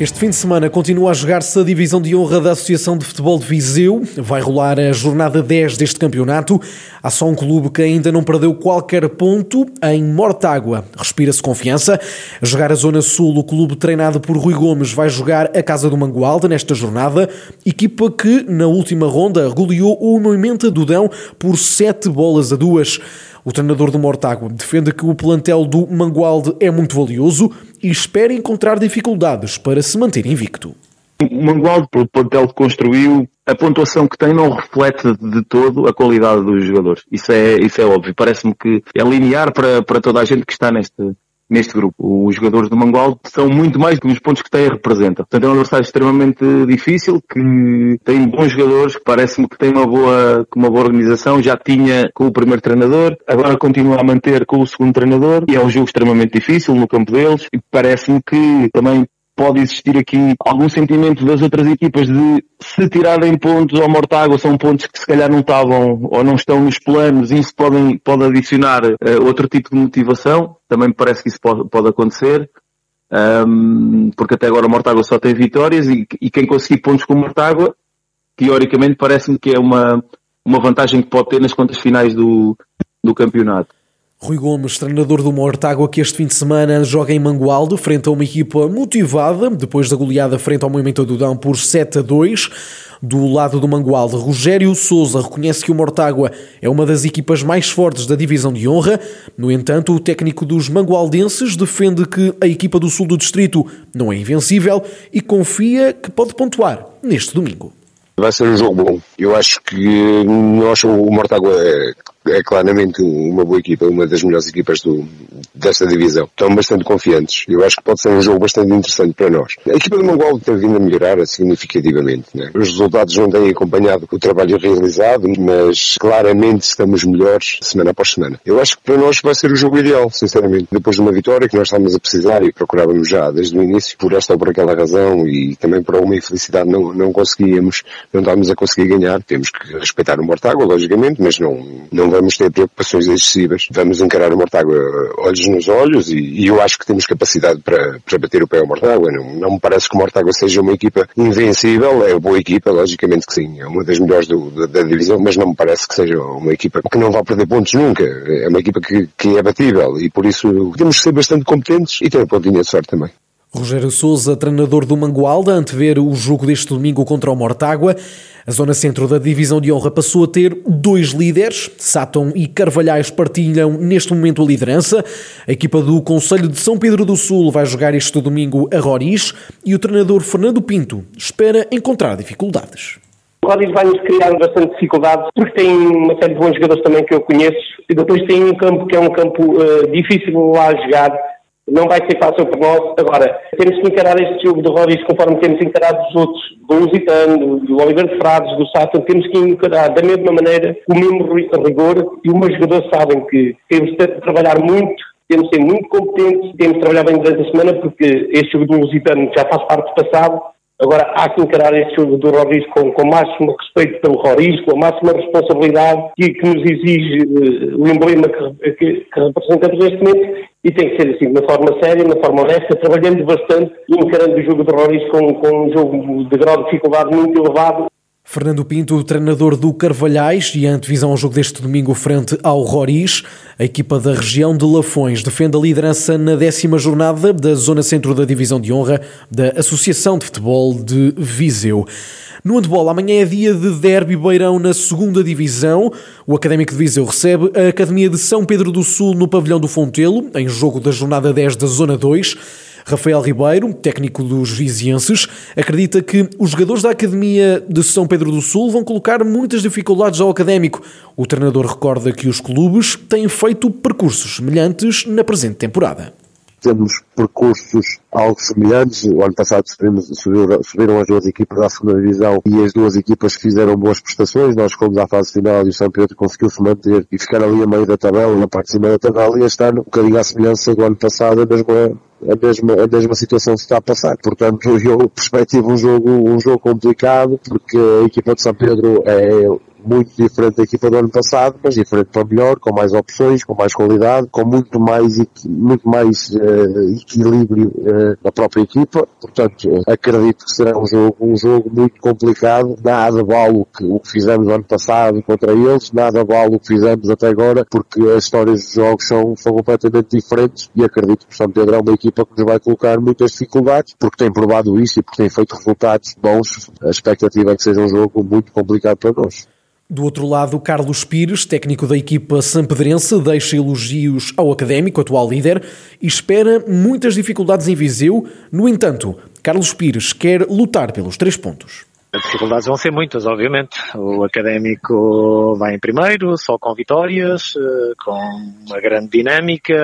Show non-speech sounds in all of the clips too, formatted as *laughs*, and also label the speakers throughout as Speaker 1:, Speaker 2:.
Speaker 1: Este fim de semana continua a jogar-se a divisão de honra da Associação de Futebol de Viseu. Vai rolar a jornada 10 deste campeonato. Há só um clube que ainda não perdeu qualquer ponto em Mortágua. Respira-se confiança. A jogar a Zona Sul, o clube treinado por Rui Gomes vai jogar a Casa do Mangualda nesta jornada. Equipa que, na última ronda, goleou o Moimenta do Dão por 7 bolas a 2. O treinador do Mortágua defende que o plantel do Mangualde é muito valioso e espera encontrar dificuldades para se manter invicto.
Speaker 2: O Mangualde, pelo plantel que construiu, a pontuação que tem não reflete de todo a qualidade dos jogadores. Isso é, isso é óbvio. Parece-me que é linear para, para toda a gente que está neste, neste grupo. Os jogadores do Mangual são muito mais do que os pontos que têm representa. Portanto, é um adversário extremamente difícil, que tem bons jogadores, que parece-me que tem uma boa, uma boa organização, já tinha com o primeiro treinador, agora continua a manter com o segundo treinador, e é um jogo extremamente difícil no campo deles, e parece-me que também pode existir aqui algum sentimento das outras equipas de se tirarem pontos ao Mortágua, são pontos que se calhar não estavam ou não estão nos planos, isso pode, pode adicionar uh, outro tipo de motivação, também me parece que isso pode, pode acontecer, um, porque até agora o Mortágua só tem vitórias e, e quem conseguir pontos com o Mortágua, teoricamente parece-me que é uma, uma vantagem que pode ter nas contas finais do, do campeonato.
Speaker 1: Rui Gomes, treinador do Mortágua, que este fim de semana joga em Mangualdo, frente a uma equipa motivada, depois da goleada frente ao Movimento do Dão por 7 a 2. Do lado do Mangualde, Rogério Souza reconhece que o Mortágua é uma das equipas mais fortes da divisão de honra. No entanto, o técnico dos mangualdenses defende que a equipa do sul do distrito não é invencível e confia que pode pontuar neste domingo.
Speaker 3: Vai ser um jogo bom. Eu acho que nós, o Mortágua é é claramente uma boa equipa, uma das melhores equipas do, desta divisão. Estão bastante confiantes. Eu acho que pode ser um jogo bastante interessante para nós. A equipa do Mongol tem vindo a melhorar significativamente. Né? Os resultados não têm acompanhado o trabalho realizado, mas claramente estamos melhores semana após semana. Eu acho que para nós vai ser o jogo ideal, sinceramente. Depois de uma vitória que nós estávamos a precisar e procurávamos já desde o início, por esta ou por aquela razão e também por alguma infelicidade não, não conseguíamos, não estávamos a conseguir ganhar. Temos que respeitar o Mortágua, logicamente, mas não, não vamos ter preocupações excessivas. Vamos encarar o Mortágua olhos nos olhos e, e, eu acho que temos capacidade para, para bater o pé ao Mortágua. Não, não me parece que o Mortágua seja uma equipa invencível. É uma boa equipa, logicamente que sim. É uma das melhores do, da, da, divisão, mas não me parece que seja uma equipa que não vai perder pontos nunca. É uma equipa que, que é batível e por isso temos que ser bastante competentes e ter um pontinho de sorte também.
Speaker 1: Rogério Souza, treinador do Mangualda, antever o jogo deste domingo contra o Mortágua. A zona centro da divisão de honra passou a ter dois líderes. Sátão e Carvalhais partilham neste momento a liderança. A equipa do Conselho de São Pedro do Sul vai jogar este domingo a Roriz e o treinador Fernando Pinto espera encontrar dificuldades.
Speaker 4: O Roriz vai-nos criar bastante dificuldades porque tem uma série de bons jogadores também que eu conheço e depois tem um campo que é um campo uh, difícil lá jogar não vai ser fácil para nós. Agora, temos que encarar este jogo de Roriz conforme temos encarado os outros, do Lusitano, do Oliver de Frades, do Sato, temos que encarar da mesma maneira, com o mesmo rigor, e os meus jogadores sabem que temos de trabalhar muito, temos de ser muito competentes, temos de trabalhar bem durante a semana, porque este jogo do Lusitano já faz parte do passado, Agora, há que encarar este jogo do Roriz com, com máximo respeito pelo Roriz, com a máxima responsabilidade que, que nos exige uh, o emblema que, que, que, representamos neste momento e tem que ser assim, de uma forma séria, de uma forma honesta, trabalhando bastante e encarando o jogo Roriz com, com um jogo de grau de dificuldade muito elevado
Speaker 1: Fernando Pinto, treinador do Carvalhais e a antevisão ao jogo deste domingo frente ao Roriz. A equipa da região de Lafões defende a liderança na décima jornada da Zona Centro da Divisão de Honra da Associação de Futebol de Viseu. No handball, amanhã é dia de derby Beirão na segunda divisão. O Académico de Viseu recebe a Academia de São Pedro do Sul no pavilhão do Fontelo, em jogo da jornada 10 da Zona 2. Rafael Ribeiro, técnico dos vizienses, acredita que os jogadores da Academia de São Pedro do Sul vão colocar muitas dificuldades ao académico. O treinador recorda que os clubes têm feito percursos semelhantes na presente temporada
Speaker 3: temos percursos algo semelhantes. O ano passado subiram, subiram as duas equipas à segunda divisão e as duas equipas fizeram boas prestações. Nós fomos à fase final e o São Pedro conseguiu se manter e ficar ali a meio da tabela, na parte de cima da tabela. E este ano, um bocadinho à semelhança do ano passado, a mesma, a mesma, a mesma situação se está a passar. Portanto, *laughs* eu perspectivo um jogo, um jogo complicado, porque a equipa de São Pedro é
Speaker 5: muito diferente da equipa do ano passado, mas diferente para melhor, com mais opções, com mais qualidade, com muito mais, muito mais uh, equilíbrio uh, na própria equipa. Portanto, acredito que será um jogo, um jogo muito complicado. Nada vale o que, o que fizemos no ano passado contra eles, nada vale o que fizemos até agora, porque as histórias dos jogos são, são completamente diferentes e acredito que o São Pedro é uma equipa que nos vai colocar muitas dificuldades, porque tem provado isso e porque tem feito resultados bons. A expectativa é que seja um jogo muito complicado para nós.
Speaker 1: Do outro lado, Carlos Pires, técnico da equipa sampedrense, deixa elogios ao académico, atual líder, e espera muitas dificuldades em Viseu. No entanto, Carlos Pires quer lutar pelos três pontos.
Speaker 6: As dificuldades vão ser muitas, obviamente. O académico vai em primeiro, só com vitórias, eh, com uma grande dinâmica,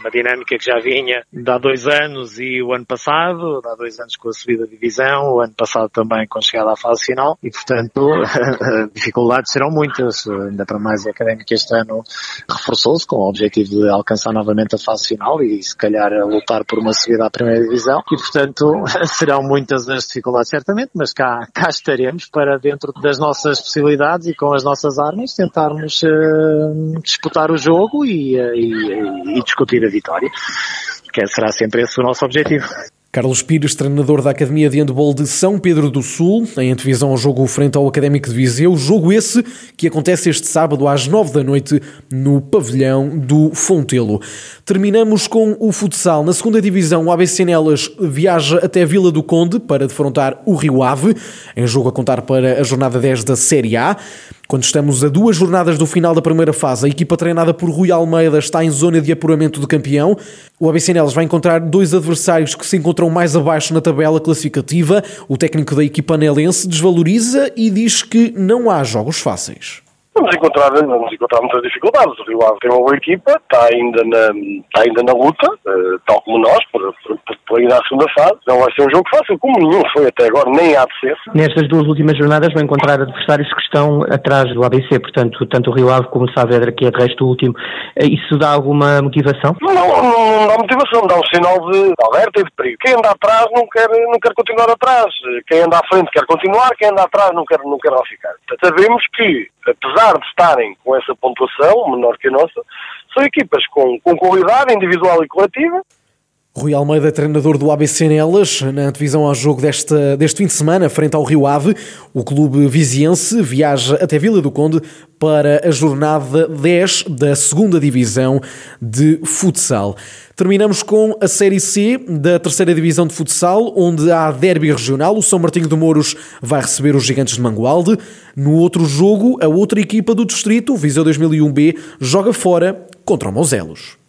Speaker 6: uma dinâmica que já vinha de há dois anos e o ano passado, há dois anos com a subida de divisão, o ano passado também com a chegada à fase final, e portanto, *laughs* dificuldades serão muitas. Ainda para mais o académico este ano reforçou-se com o objetivo de alcançar novamente a fase final e se calhar lutar por uma subida à primeira divisão, e portanto, *laughs* serão muitas as dificuldades certamente, mas cá, cá estaremos para, dentro das nossas possibilidades e com as nossas armas, tentarmos uh, disputar o jogo e, uh, e, e discutir a vitória. Que será sempre esse o nosso objetivo.
Speaker 1: Carlos Pires, treinador da Academia de Handball de São Pedro do Sul, em antevisão ao jogo frente ao Académico de Viseu, jogo esse que acontece este sábado às nove da noite no pavilhão do Fontelo. Terminamos com o futsal. Na segunda divisão, o ABC Nelas viaja até Vila do Conde para defrontar o Rio Ave, em jogo a contar para a jornada 10 da Série A. Quando estamos a duas jornadas do final da primeira fase, a equipa treinada por Rui Almeida está em zona de apuramento do campeão. O ABC Nelas vai encontrar dois adversários que se encontram mais abaixo na tabela classificativa. O técnico da equipa anelense desvaloriza e diz que não há jogos fáceis.
Speaker 7: Vamos encontrar, vamos encontrar muitas dificuldades. O Rio Ave tem uma boa equipa, está ainda na, está ainda na luta, uh, tal como nós, por, por, por, por ir à segunda fase. Não vai ser um jogo fácil, como nenhum foi até agora, nem há de ser.
Speaker 8: Nestas duas últimas jornadas vai encontrar adversários que estão atrás do ABC, portanto, tanto o Rio Ave como o Saavedra, que é de resto o último. Eh, isso dá alguma motivação?
Speaker 7: Não, não, não dá motivação, dá um sinal de, de alerta e de perigo. Quem anda atrás não quer, não quer continuar atrás. Quem anda à frente quer continuar, quem anda atrás não quer, não quer lá ficar. Portanto, sabemos que apesar de estarem com essa pontuação, menor que a nossa, são equipas com, com qualidade individual e coletiva.
Speaker 1: Rui Almeida, treinador do ABC Nelas, na antevisão ao jogo desta, deste fim de semana, frente ao Rio Ave, o clube viziense viaja até Vila do Conde para a jornada 10 da segunda divisão de futsal. Terminamos com a Série C da terceira divisão de futsal, onde há derby regional. O São Martinho de Mouros vai receber os Gigantes de Mangualde. No outro jogo, a outra equipa do distrito, o Viseu 2001B, joga fora contra o Moselos.